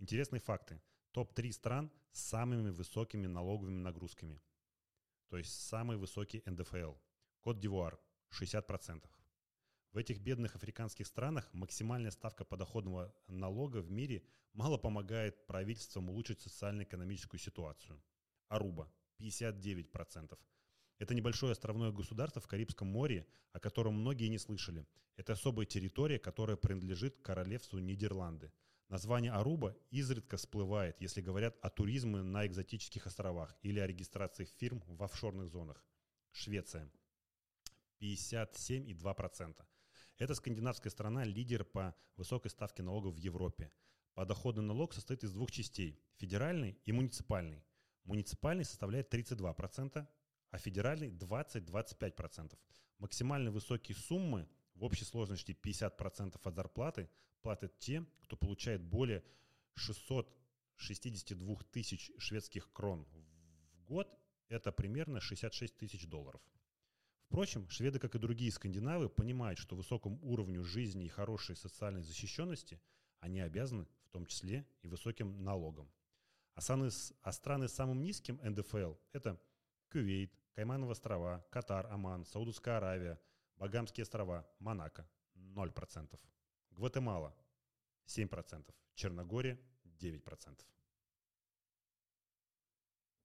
Интересные факты. Топ-3 стран с самыми высокими налоговыми нагрузками. То есть самый высокий НДФЛ. Кот-Дивуар – 60%. В этих бедных африканских странах максимальная ставка подоходного налога в мире мало помогает правительствам улучшить социально-экономическую ситуацию. Аруба – 59%. Это небольшое островное государство в Карибском море, о котором многие не слышали. Это особая территория, которая принадлежит королевству Нидерланды. Название Аруба изредка всплывает, если говорят о туризме на экзотических островах или о регистрации фирм в офшорных зонах. Швеция. 57,2%. Это скандинавская страна, лидер по высокой ставке налогов в Европе. Подоходный налог состоит из двух частей – федеральный и муниципальный. Муниципальный составляет 32%, а федеральный 20-25%. Максимально высокие суммы в общей сложности 50% от зарплаты платят те, кто получает более 662 тысяч шведских крон в год. Это примерно 66 тысяч долларов. Впрочем, шведы, как и другие скандинавы, понимают, что высокому уровню жизни и хорошей социальной защищенности они обязаны в том числе и высоким налогом. А страны, а страны с самым низким НДФЛ – это Кувейт, Каймановы острова, Катар, Оман, Саудовская Аравия, Багамские острова, Монако – 0%. Гватемала – 7%, Черногория – 9%.